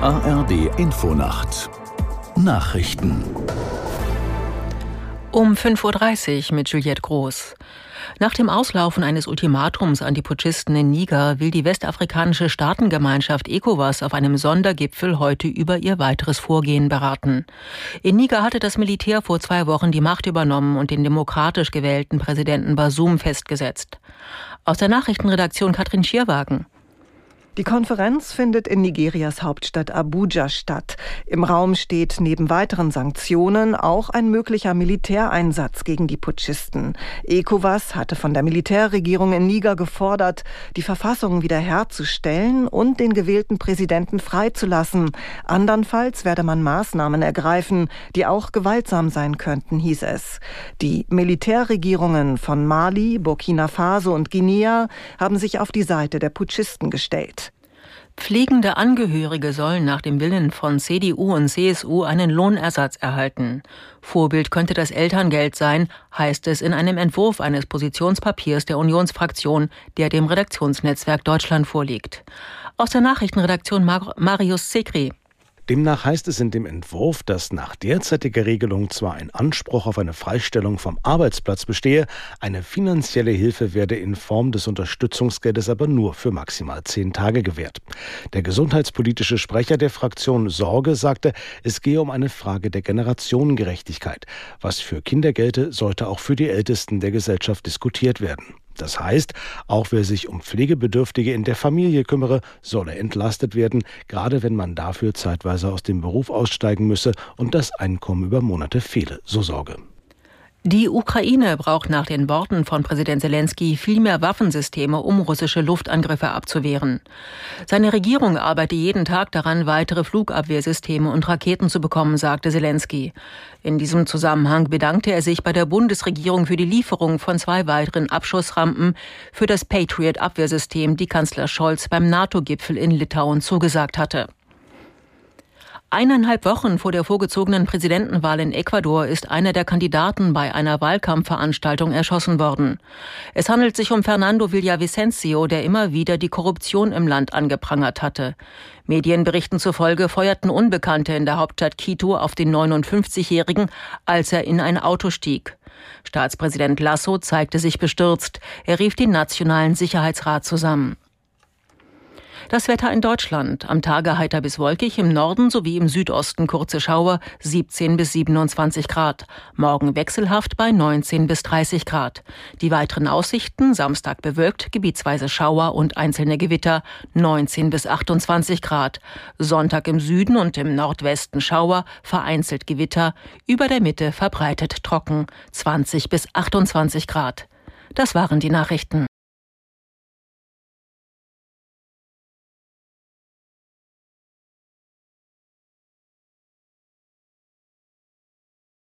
ARD Infonacht Nachrichten um 5.30 Uhr mit Juliette Groß. Nach dem Auslaufen eines Ultimatums an die Putschisten in Niger will die westafrikanische Staatengemeinschaft ECOWAS auf einem Sondergipfel heute über ihr weiteres Vorgehen beraten. In Niger hatte das Militär vor zwei Wochen die Macht übernommen und den demokratisch gewählten Präsidenten Basum festgesetzt. Aus der Nachrichtenredaktion Katrin Schierwagen. Die Konferenz findet in Nigerias Hauptstadt Abuja statt. Im Raum steht neben weiteren Sanktionen auch ein möglicher Militäreinsatz gegen die Putschisten. ECOWAS hatte von der Militärregierung in Niger gefordert, die Verfassung wiederherzustellen und den gewählten Präsidenten freizulassen. Andernfalls werde man Maßnahmen ergreifen, die auch gewaltsam sein könnten, hieß es. Die Militärregierungen von Mali, Burkina Faso und Guinea haben sich auf die Seite der Putschisten gestellt. Pflegende Angehörige sollen nach dem Willen von CDU und CSU einen Lohnersatz erhalten. Vorbild könnte das Elterngeld sein, heißt es in einem Entwurf eines Positionspapiers der Unionsfraktion, der dem Redaktionsnetzwerk Deutschland vorliegt. Aus der Nachrichtenredaktion Mar Marius Sekri. Demnach heißt es in dem Entwurf, dass nach derzeitiger Regelung zwar ein Anspruch auf eine Freistellung vom Arbeitsplatz bestehe, eine finanzielle Hilfe werde in Form des Unterstützungsgeldes aber nur für maximal zehn Tage gewährt. Der gesundheitspolitische Sprecher der Fraktion Sorge sagte, es gehe um eine Frage der Generationengerechtigkeit. Was für Kinder gelte, sollte auch für die Ältesten der Gesellschaft diskutiert werden. Das heißt, auch wer sich um Pflegebedürftige in der Familie kümmere, solle entlastet werden, gerade wenn man dafür zeitweise aus dem Beruf aussteigen müsse und das Einkommen über Monate fehle, so Sorge. Die Ukraine braucht nach den Worten von Präsident Zelensky viel mehr Waffensysteme, um russische Luftangriffe abzuwehren. Seine Regierung arbeite jeden Tag daran, weitere Flugabwehrsysteme und Raketen zu bekommen, sagte Zelensky. In diesem Zusammenhang bedankte er sich bei der Bundesregierung für die Lieferung von zwei weiteren Abschussrampen für das Patriot-Abwehrsystem, die Kanzler Scholz beim NATO-Gipfel in Litauen zugesagt hatte. Eineinhalb Wochen vor der vorgezogenen Präsidentenwahl in Ecuador ist einer der Kandidaten bei einer Wahlkampfveranstaltung erschossen worden. Es handelt sich um Fernando Villavicencio, der immer wieder die Korruption im Land angeprangert hatte. Medienberichten zufolge feuerten Unbekannte in der Hauptstadt Quito auf den 59-Jährigen, als er in ein Auto stieg. Staatspräsident Lasso zeigte sich bestürzt. Er rief den Nationalen Sicherheitsrat zusammen. Das Wetter in Deutschland. Am Tage heiter bis wolkig, im Norden sowie im Südosten kurze Schauer, 17 bis 27 Grad. Morgen wechselhaft bei 19 bis 30 Grad. Die weiteren Aussichten, Samstag bewölkt, gebietsweise Schauer und einzelne Gewitter, 19 bis 28 Grad. Sonntag im Süden und im Nordwesten Schauer, vereinzelt Gewitter, über der Mitte verbreitet trocken, 20 bis 28 Grad. Das waren die Nachrichten.